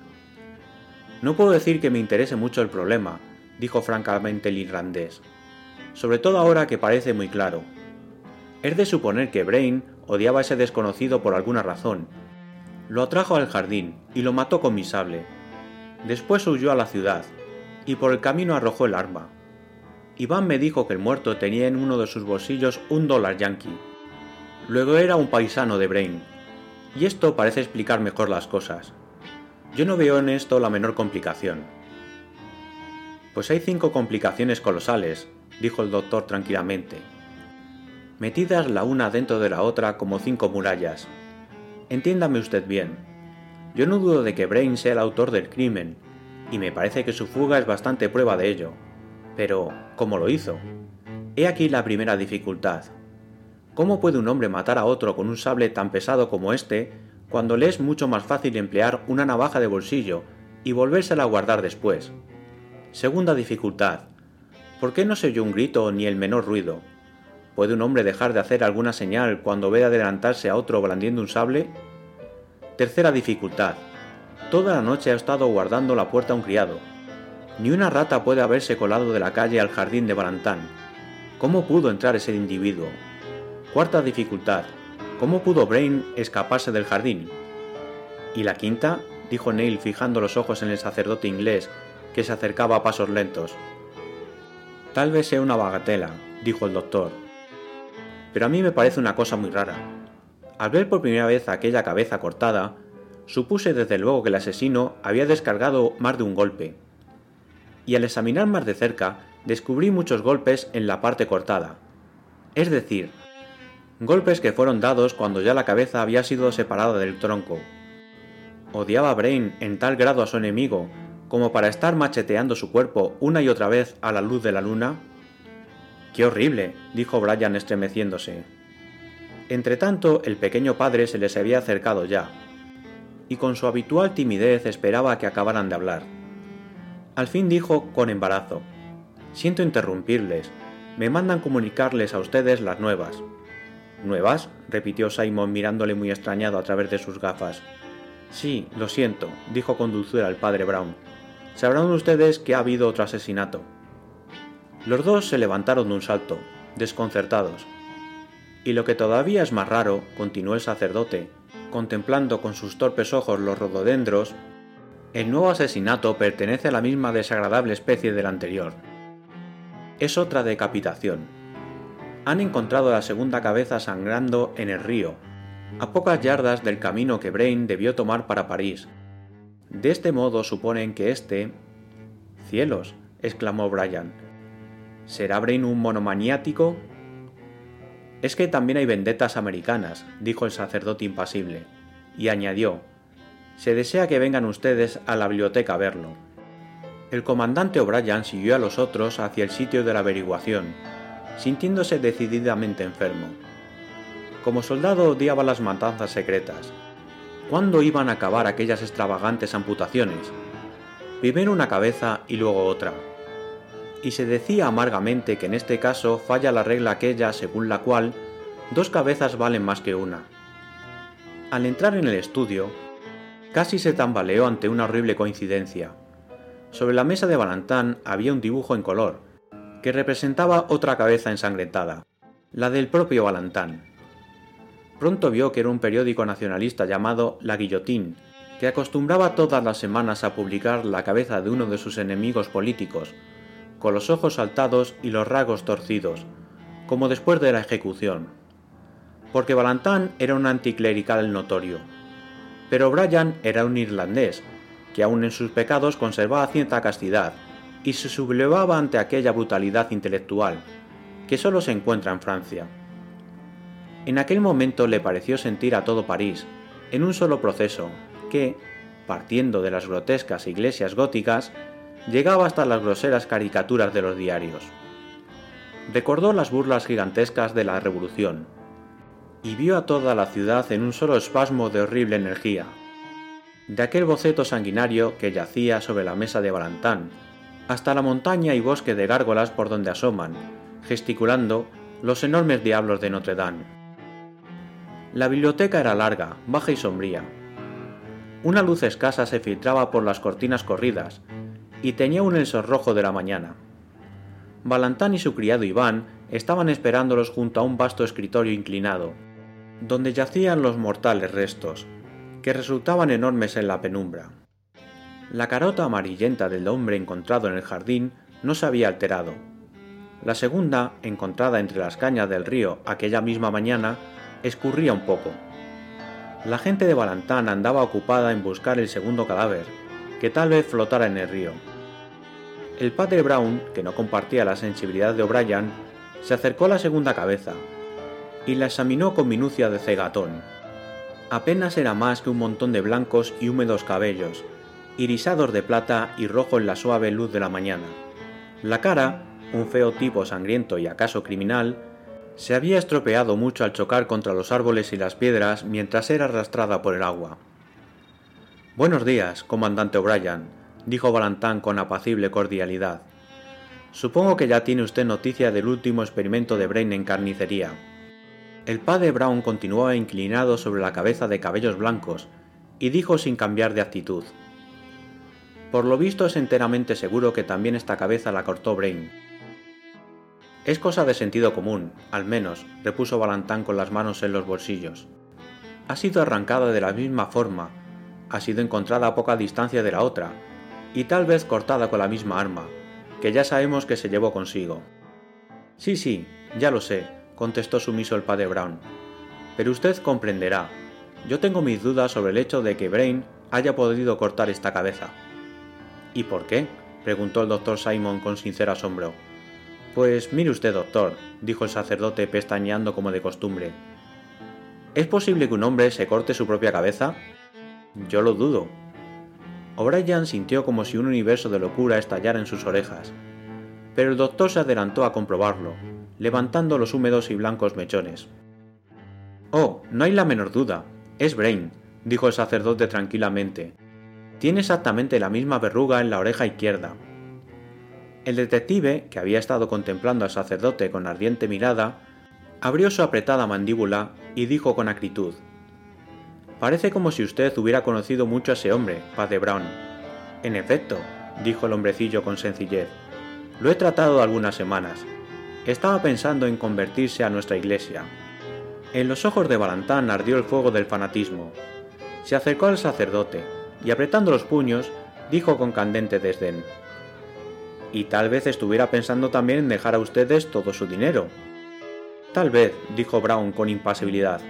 No puedo decir que me interese mucho el problema, dijo francamente el irlandés, sobre todo ahora que parece muy claro. Es de suponer que Brain odiaba a ese desconocido por alguna razón, Lo atrajo al jardín y lo mató con mi sable. Después huyó a la ciudad y por el camino arrojó el arma. Iván me dijo que el muerto tenía en uno de sus bolsillos un dólar yankee. Luego era un paisano de Brain. Y esto parece explicar mejor las cosas. Yo no veo en esto la menor complicación. Pues hay cinco complicaciones colosales, dijo el doctor tranquilamente, metidas la una dentro de la otra como cinco murallas. Entiéndame usted bien. Yo no dudo de que Brain sea el autor del crimen, y me parece que su fuga es bastante prueba de ello. Pero, ¿cómo lo hizo? He aquí la primera dificultad. ¿Cómo puede un hombre matar a otro con un sable tan pesado como este cuando le es mucho más fácil emplear una navaja de bolsillo y volvérsela a guardar después? Segunda dificultad. ¿Por qué no se oyó un grito ni el menor ruido? ¿Puede un hombre dejar de hacer alguna señal cuando ve adelantarse a otro blandiendo un sable? Tercera dificultad. Toda la noche ha estado guardando la puerta a un criado. Ni una rata puede haberse colado de la calle al jardín de Balantán. ¿Cómo pudo entrar ese individuo? Cuarta dificultad. ¿Cómo pudo Brain escaparse del jardín? ¿Y la quinta? dijo Neil fijando los ojos en el sacerdote inglés, que se acercaba a pasos lentos. Tal vez sea una bagatela, dijo el doctor. Pero a mí me parece una cosa muy rara. Al ver por primera vez aquella cabeza cortada, supuse desde luego que el asesino había descargado más de un golpe. Y al examinar más de cerca, descubrí muchos golpes en la parte cortada. Es decir, golpes que fueron dados cuando ya la cabeza había sido separada del tronco. Odiaba Brain en tal grado a su enemigo como para estar macheteando su cuerpo una y otra vez a la luz de la luna? ¡Qué horrible! dijo Brian estremeciéndose. Entretanto, el pequeño padre se les había acercado ya, y con su habitual timidez esperaba que acabaran de hablar. Al fin dijo con embarazo, Siento interrumpirles, me mandan comunicarles a ustedes las nuevas. ¿Nuevas? repitió Simon mirándole muy extrañado a través de sus gafas. Sí, lo siento, dijo con dulzura el padre Brown. Sabrán ustedes que ha habido otro asesinato. Los dos se levantaron de un salto, desconcertados. Y lo que todavía es más raro, continuó el sacerdote, contemplando con sus torpes ojos los rododendros, el nuevo asesinato pertenece a la misma desagradable especie del anterior. Es otra decapitación. Han encontrado la segunda cabeza sangrando en el río, a pocas yardas del camino que Brain debió tomar para París, de este modo suponen que este... Cielos, exclamó Brian. ¿Será Brain un monomaniático? Es que también hay vendetas americanas, dijo el sacerdote impasible, y añadió, se desea que vengan ustedes a la biblioteca a verlo. El comandante O'Brien siguió a los otros hacia el sitio de la averiguación, sintiéndose decididamente enfermo. Como soldado odiaba las matanzas secretas, ¿Cuándo iban a acabar aquellas extravagantes amputaciones? Primero una cabeza y luego otra. Y se decía amargamente que en este caso falla la regla aquella según la cual dos cabezas valen más que una. Al entrar en el estudio, casi se tambaleó ante una horrible coincidencia. Sobre la mesa de Balantán había un dibujo en color, que representaba otra cabeza ensangrentada, la del propio Balantán. Pronto vio que era un periódico nacionalista llamado La Guillotín, que acostumbraba todas las semanas a publicar la cabeza de uno de sus enemigos políticos, con los ojos saltados y los rasgos torcidos, como después de la ejecución. Porque Balantán era un anticlerical notorio. Pero Brian era un irlandés, que aun en sus pecados conservaba cierta castidad, y se sublevaba ante aquella brutalidad intelectual, que solo se encuentra en Francia. En aquel momento le pareció sentir a todo París, en un solo proceso, que, partiendo de las grotescas iglesias góticas, llegaba hasta las groseras caricaturas de los diarios. Recordó las burlas gigantescas de la Revolución, y vio a toda la ciudad en un solo espasmo de horrible energía, de aquel boceto sanguinario que yacía sobre la mesa de Balantán, hasta la montaña y bosque de gárgolas por donde asoman, gesticulando, los enormes diablos de Notre Dame. La biblioteca era larga, baja y sombría. Una luz escasa se filtraba por las cortinas corridas, y tenía un el rojo de la mañana. Balantán y su criado Iván estaban esperándolos junto a un vasto escritorio inclinado, donde yacían los mortales restos, que resultaban enormes en la penumbra. La carota amarillenta del hombre encontrado en el jardín no se había alterado. La segunda, encontrada entre las cañas del río aquella misma mañana, escurría un poco. La gente de Balantán andaba ocupada en buscar el segundo cadáver, que tal vez flotara en el río. El padre Brown, que no compartía la sensibilidad de O'Brien, se acercó a la segunda cabeza y la examinó con minucia de cegatón. Apenas era más que un montón de blancos y húmedos cabellos, irisados de plata y rojo en la suave luz de la mañana. La cara, un feo tipo sangriento y acaso criminal, se había estropeado mucho al chocar contra los árboles y las piedras mientras era arrastrada por el agua. Buenos días, comandante O'Brien, dijo Balantán con apacible cordialidad. Supongo que ya tiene usted noticia del último experimento de Brain en carnicería. El padre Brown continuaba inclinado sobre la cabeza de cabellos blancos y dijo sin cambiar de actitud. Por lo visto es enteramente seguro que también esta cabeza la cortó Brain. Es cosa de sentido común, al menos, repuso Balantán con las manos en los bolsillos. Ha sido arrancada de la misma forma, ha sido encontrada a poca distancia de la otra, y tal vez cortada con la misma arma, que ya sabemos que se llevó consigo. Sí, sí, ya lo sé, contestó sumiso el padre Brown. Pero usted comprenderá. Yo tengo mis dudas sobre el hecho de que Brain haya podido cortar esta cabeza. ¿Y por qué? preguntó el doctor Simon con sincero asombro. Pues mire usted, doctor, dijo el sacerdote pestañeando como de costumbre. ¿Es posible que un hombre se corte su propia cabeza? Yo lo dudo. O'Brien sintió como si un universo de locura estallara en sus orejas, pero el doctor se adelantó a comprobarlo, levantando los húmedos y blancos mechones. Oh, no hay la menor duda. Es Brain, dijo el sacerdote tranquilamente. Tiene exactamente la misma verruga en la oreja izquierda. El detective, que había estado contemplando al sacerdote con ardiente mirada, abrió su apretada mandíbula y dijo con acritud Parece como si usted hubiera conocido mucho a ese hombre, padre Brown. En efecto, dijo el hombrecillo con sencillez. Lo he tratado algunas semanas. Estaba pensando en convertirse a nuestra iglesia. En los ojos de Balantán ardió el fuego del fanatismo. Se acercó al sacerdote y apretando los puños, dijo con candente desdén. Y tal vez estuviera pensando también en dejar a ustedes todo su dinero. Tal vez, dijo Brown con impasibilidad.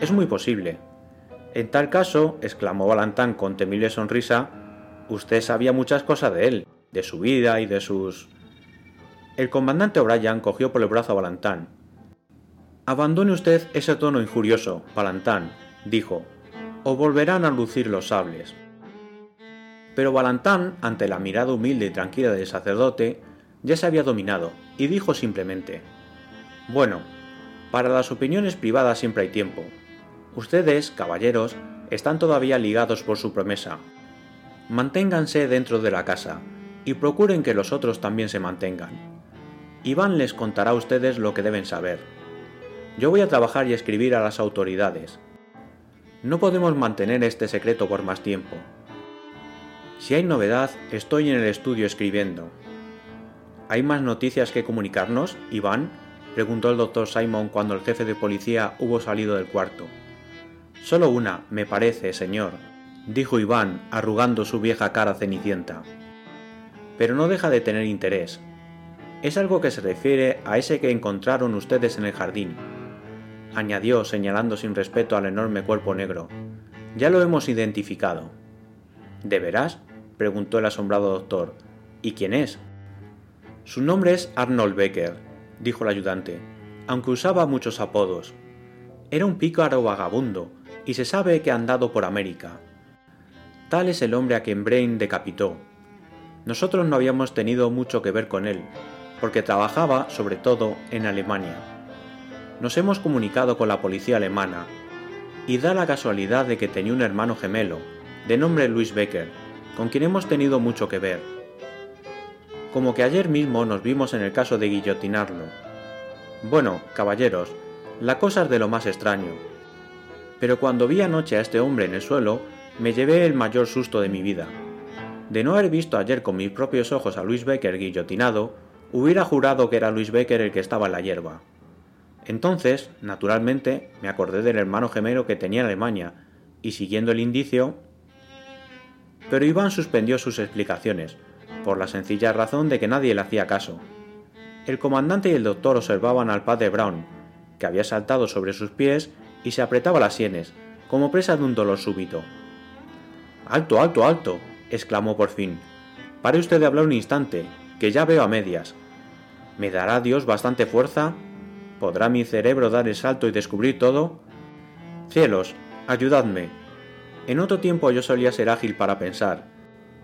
Es muy posible. En tal caso, exclamó Balantán con temible sonrisa, usted sabía muchas cosas de él, de su vida y de sus... El comandante O'Brien cogió por el brazo a Balantán. Abandone usted ese tono injurioso, Balantán, dijo, o volverán a lucir los sables. Pero Balantán, ante la mirada humilde y tranquila del sacerdote, ya se había dominado, y dijo simplemente, Bueno, para las opiniones privadas siempre hay tiempo, Ustedes, caballeros, están todavía ligados por su promesa. Manténganse dentro de la casa y procuren que los otros también se mantengan. Iván les contará a ustedes lo que deben saber. Yo voy a trabajar y escribir a las autoridades. No podemos mantener este secreto por más tiempo. Si hay novedad, estoy en el estudio escribiendo. ¿Hay más noticias que comunicarnos, Iván? preguntó el doctor Simon cuando el jefe de policía hubo salido del cuarto. Solo una, me parece, señor, dijo Iván, arrugando su vieja cara cenicienta. Pero no deja de tener interés. Es algo que se refiere a ese que encontraron ustedes en el jardín, añadió señalando sin respeto al enorme cuerpo negro. Ya lo hemos identificado. ¿De veras? preguntó el asombrado doctor. ¿Y quién es? Su nombre es Arnold Becker, dijo el ayudante, aunque usaba muchos apodos. Era un pícaro vagabundo, y se sabe que ha andado por América. Tal es el hombre a quien Brain decapitó. Nosotros no habíamos tenido mucho que ver con él, porque trabajaba sobre todo en Alemania. Nos hemos comunicado con la policía alemana, y da la casualidad de que tenía un hermano gemelo, de nombre Luis Becker, con quien hemos tenido mucho que ver. Como que ayer mismo nos vimos en el caso de guillotinarlo. Bueno, caballeros, la cosa es de lo más extraño pero cuando vi anoche a este hombre en el suelo, me llevé el mayor susto de mi vida. De no haber visto ayer con mis propios ojos a Luis Becker guillotinado, hubiera jurado que era Luis Becker el que estaba en la hierba. Entonces, naturalmente, me acordé del hermano gemelo que tenía en Alemania, y siguiendo el indicio... Pero Iván suspendió sus explicaciones, por la sencilla razón de que nadie le hacía caso. El comandante y el doctor observaban al padre Brown, que había saltado sobre sus pies y se apretaba las sienes, como presa de un dolor súbito. Alto, alto, alto, exclamó por fin. Pare usted de hablar un instante, que ya veo a medias. ¿Me dará Dios bastante fuerza? ¿Podrá mi cerebro dar el salto y descubrir todo? Cielos, ayudadme. En otro tiempo yo solía ser ágil para pensar,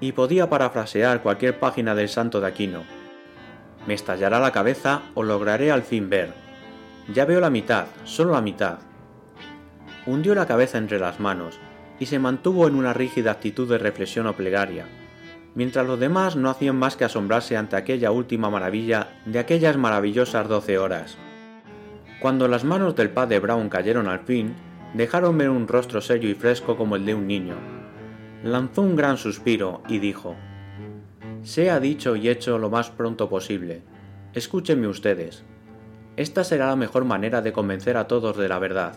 y podía parafrasear cualquier página del santo de Aquino. Me estallará la cabeza o lograré al fin ver. Ya veo la mitad, solo la mitad. Hundió la cabeza entre las manos y se mantuvo en una rígida actitud de reflexión o plegaria, mientras los demás no hacían más que asombrarse ante aquella última maravilla de aquellas maravillosas doce horas. Cuando las manos del padre Brown cayeron al fin, dejaron un rostro serio y fresco como el de un niño, lanzó un gran suspiro y dijo, Sea dicho y hecho lo más pronto posible. Escúchenme ustedes. Esta será la mejor manera de convencer a todos de la verdad.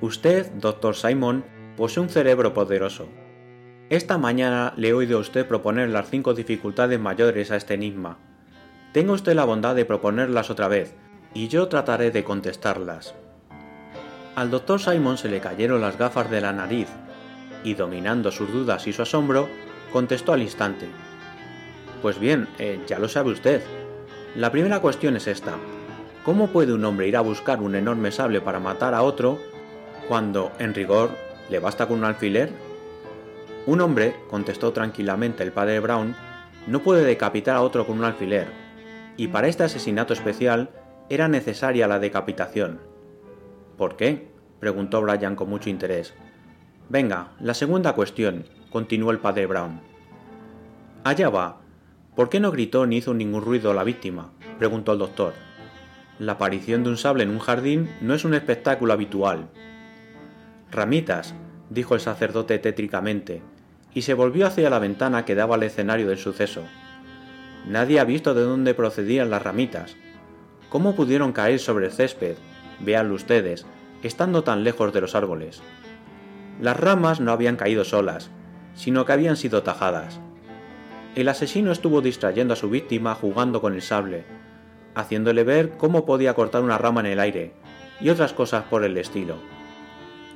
Usted, doctor Simon, posee un cerebro poderoso. Esta mañana le he oído a usted proponer las cinco dificultades mayores a este enigma. Tenga usted la bondad de proponerlas otra vez, y yo trataré de contestarlas. Al doctor Simon se le cayeron las gafas de la nariz y dominando sus dudas y su asombro, contestó al instante. Pues bien, eh, ya lo sabe usted. La primera cuestión es esta. ¿Cómo puede un hombre ir a buscar un enorme sable para matar a otro cuando, en rigor, le basta con un alfiler? Un hombre, contestó tranquilamente el padre Brown, no puede decapitar a otro con un alfiler, y para este asesinato especial era necesaria la decapitación. ¿Por qué? preguntó Brian con mucho interés. Venga, la segunda cuestión, continuó el padre Brown. Allá va. ¿Por qué no gritó ni hizo ningún ruido la víctima? preguntó el doctor. La aparición de un sable en un jardín no es un espectáculo habitual. Ramitas, dijo el sacerdote tétricamente, y se volvió hacia la ventana que daba al escenario del suceso. Nadie ha visto de dónde procedían las ramitas. ¿Cómo pudieron caer sobre el césped? Véanlo ustedes, estando tan lejos de los árboles. Las ramas no habían caído solas, sino que habían sido tajadas. El asesino estuvo distrayendo a su víctima jugando con el sable, haciéndole ver cómo podía cortar una rama en el aire, y otras cosas por el estilo.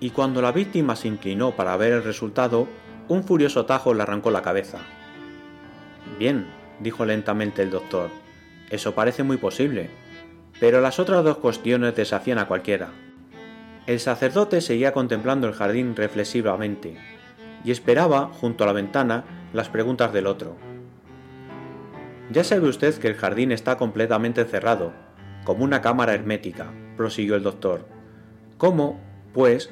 Y cuando la víctima se inclinó para ver el resultado, un furioso tajo le arrancó la cabeza. Bien, dijo lentamente el doctor, eso parece muy posible, pero las otras dos cuestiones desafían a cualquiera. El sacerdote seguía contemplando el jardín reflexivamente y esperaba, junto a la ventana, las preguntas del otro. Ya sabe usted que el jardín está completamente cerrado, como una cámara hermética, prosiguió el doctor. ¿Cómo, pues,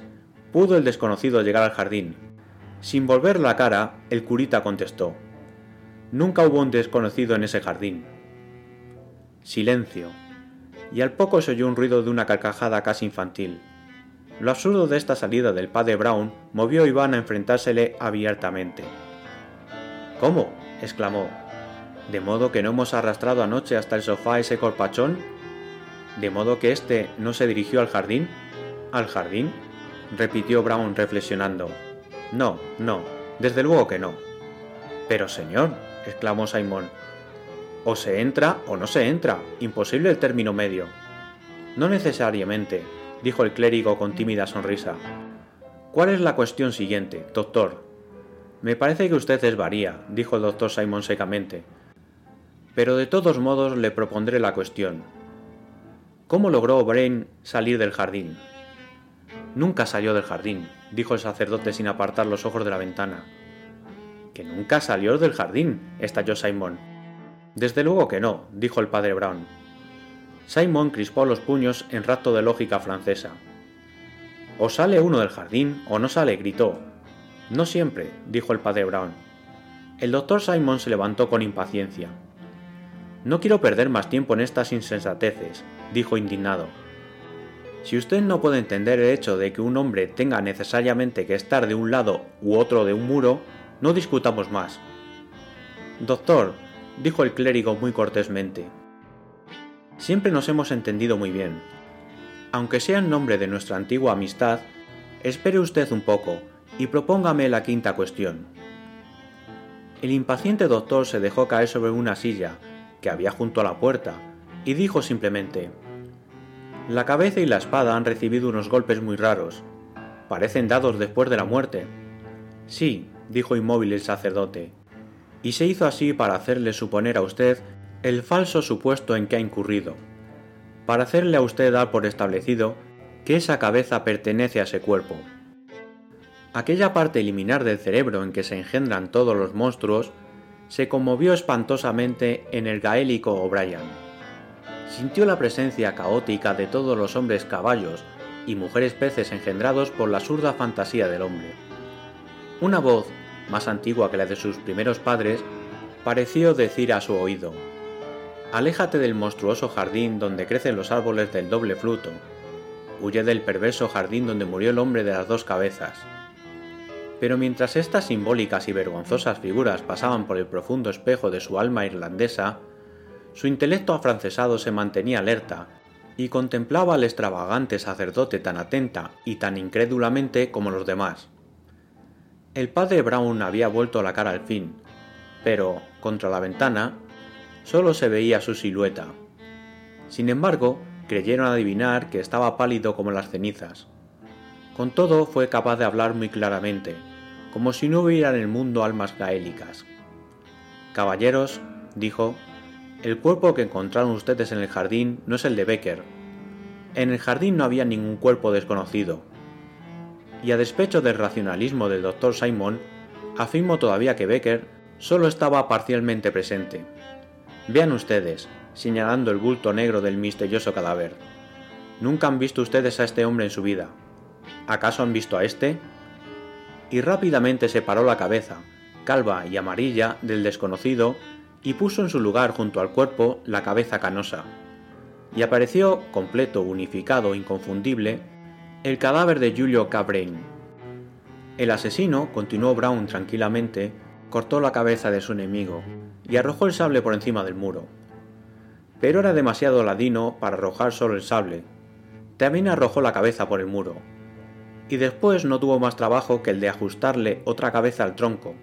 pudo el desconocido llegar al jardín? Sin volver la cara, el curita contestó. Nunca hubo un desconocido en ese jardín. Silencio. Y al poco se oyó un ruido de una carcajada casi infantil. Lo absurdo de esta salida del padre Brown movió a Iván a enfrentársele abiertamente. ¿Cómo? exclamó. ¿De modo que no hemos arrastrado anoche hasta el sofá ese corpachón? ¿De modo que éste no se dirigió al jardín? ¿Al jardín? repitió Brown reflexionando. No, no, desde luego que no. Pero señor, exclamó Simon, o se entra o no se entra, imposible el término medio. No necesariamente, dijo el clérigo con tímida sonrisa. ¿Cuál es la cuestión siguiente, doctor? Me parece que usted desvaría, dijo el doctor Simon secamente. Pero de todos modos le propondré la cuestión. ¿Cómo logró Brain salir del jardín? Nunca salió del jardín, dijo el sacerdote sin apartar los ojos de la ventana. Que nunca salió del jardín, estalló Simon. Desde luego que no, dijo el padre Brown. Simon crispó los puños en rapto de lógica francesa. O sale uno del jardín o no sale, gritó. No siempre, dijo el padre Brown. El doctor Simon se levantó con impaciencia. No quiero perder más tiempo en estas insensateces, dijo indignado. Si usted no puede entender el hecho de que un hombre tenga necesariamente que estar de un lado u otro de un muro, no discutamos más. Doctor, dijo el clérigo muy cortésmente, Siempre nos hemos entendido muy bien. Aunque sea en nombre de nuestra antigua amistad, espere usted un poco y propóngame la quinta cuestión. El impaciente doctor se dejó caer sobre una silla que había junto a la puerta y dijo simplemente, La cabeza y la espada han recibido unos golpes muy raros. Parecen dados después de la muerte. Sí, dijo inmóvil el sacerdote, y se hizo así para hacerle suponer a usted el falso supuesto en que ha incurrido, para hacerle a usted dar por establecido que esa cabeza pertenece a ese cuerpo. Aquella parte eliminar del cerebro en que se engendran todos los monstruos se conmovió espantosamente en el gaélico O'Brien. Sintió la presencia caótica de todos los hombres caballos y mujeres peces engendrados por la zurda fantasía del hombre. Una voz, más antigua que la de sus primeros padres, pareció decir a su oído, Aléjate del monstruoso jardín donde crecen los árboles del doble fruto, huye del perverso jardín donde murió el hombre de las dos cabezas. Pero mientras estas simbólicas y vergonzosas figuras pasaban por el profundo espejo de su alma irlandesa, su intelecto afrancesado se mantenía alerta y contemplaba al extravagante sacerdote tan atenta y tan incrédulamente como los demás. El padre Brown había vuelto la cara al fin, pero, contra la ventana, solo se veía su silueta. Sin embargo, creyeron adivinar que estaba pálido como las cenizas. Con todo fue capaz de hablar muy claramente, como si no hubiera en el mundo almas gaélicas. Caballeros, dijo, el cuerpo que encontraron ustedes en el jardín no es el de Becker. En el jardín no había ningún cuerpo desconocido. Y a despecho del racionalismo del doctor Simon, afirmo todavía que Becker solo estaba parcialmente presente. Vean ustedes, señalando el bulto negro del misterioso cadáver. Nunca han visto ustedes a este hombre en su vida. ¿Acaso han visto a este? Y rápidamente separó la cabeza, calva y amarilla, del desconocido y puso en su lugar junto al cuerpo la cabeza canosa. Y apareció, completo, unificado, inconfundible, el cadáver de Julio Cabrain. El asesino, continuó Brown tranquilamente, cortó la cabeza de su enemigo y arrojó el sable por encima del muro pero era demasiado ladino para arrojar solo el sable. También arrojó la cabeza por el muro. Y después no tuvo más trabajo que el de ajustarle otra cabeza al tronco.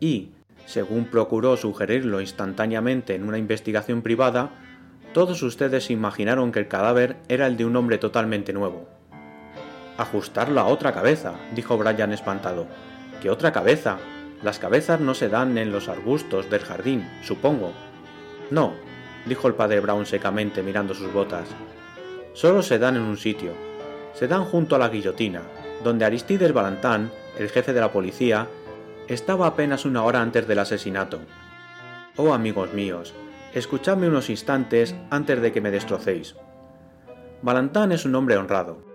Y, según procuró sugerirlo instantáneamente en una investigación privada, todos ustedes imaginaron que el cadáver era el de un hombre totalmente nuevo. Ajustar la otra cabeza, dijo Brian espantado. ¿Qué otra cabeza? Las cabezas no se dan en los arbustos del jardín, supongo. No, dijo el padre Brown secamente mirando sus botas. Solo se dan en un sitio. Se dan junto a la guillotina, donde Aristides Balantán, el jefe de la policía, estaba apenas una hora antes del asesinato. Oh amigos míos, escuchadme unos instantes antes de que me destrocéis. Balantán es un hombre honrado.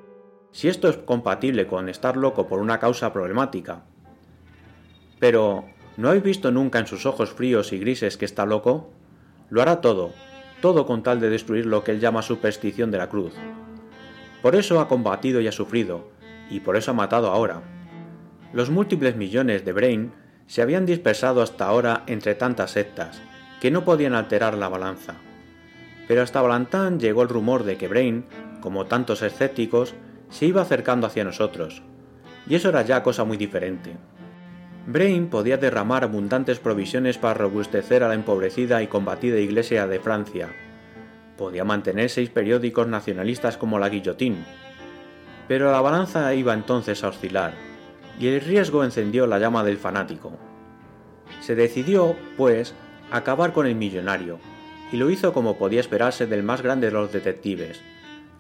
Si esto es compatible con estar loco por una causa problemática. Pero, ¿no habéis visto nunca en sus ojos fríos y grises que está loco? Lo hará todo, todo con tal de destruir lo que él llama superstición de la cruz. Por eso ha combatido y ha sufrido, y por eso ha matado ahora. Los múltiples millones de Brain se habían dispersado hasta ahora entre tantas sectas, que no podían alterar la balanza. Pero hasta Balantán llegó el rumor de que Brain, como tantos escépticos, se iba acercando hacia nosotros, y eso era ya cosa muy diferente. Brain podía derramar abundantes provisiones para robustecer a la empobrecida y combatida Iglesia de Francia. Podía mantener seis periódicos nacionalistas como la Guillotín. Pero la balanza iba entonces a oscilar, y el riesgo encendió la llama del fanático. Se decidió, pues, acabar con el millonario, y lo hizo como podía esperarse del más grande de los detectives,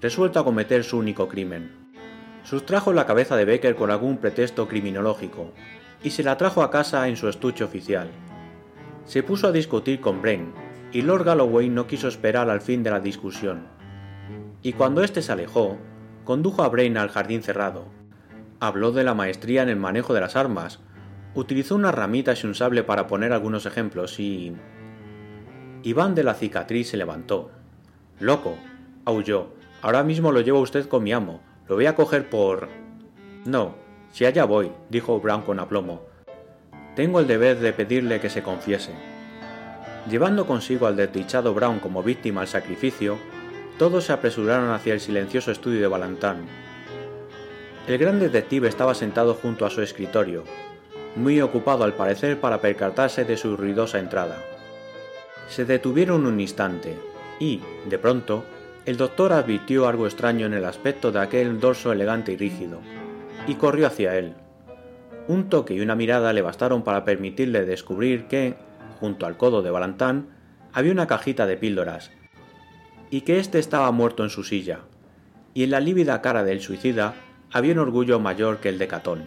resuelto a cometer su único crimen. Sustrajo la cabeza de Becker con algún pretexto criminológico, y se la trajo a casa en su estuche oficial. Se puso a discutir con Brain, y Lord Galloway no quiso esperar al fin de la discusión. Y cuando éste se alejó, condujo a Brain al jardín cerrado. Habló de la maestría en el manejo de las armas, utilizó unas ramitas y un sable para poner algunos ejemplos y... Iván de la cicatriz se levantó. Loco, aulló. Ahora mismo lo llevo usted con mi amo. Lo voy a coger por... No, si allá voy, dijo Brown con aplomo. Tengo el deber de pedirle que se confiese. Llevando consigo al desdichado Brown como víctima al sacrificio, todos se apresuraron hacia el silencioso estudio de Balantán. El gran detective estaba sentado junto a su escritorio, muy ocupado al parecer para percatarse de su ruidosa entrada. Se detuvieron un instante, y, de pronto, el doctor advirtió algo extraño en el aspecto de aquel dorso elegante y rígido, y corrió hacia él. Un toque y una mirada le bastaron para permitirle descubrir que, junto al codo de Valentán, había una cajita de píldoras, y que éste estaba muerto en su silla, y en la lívida cara del suicida había un orgullo mayor que el de Catón.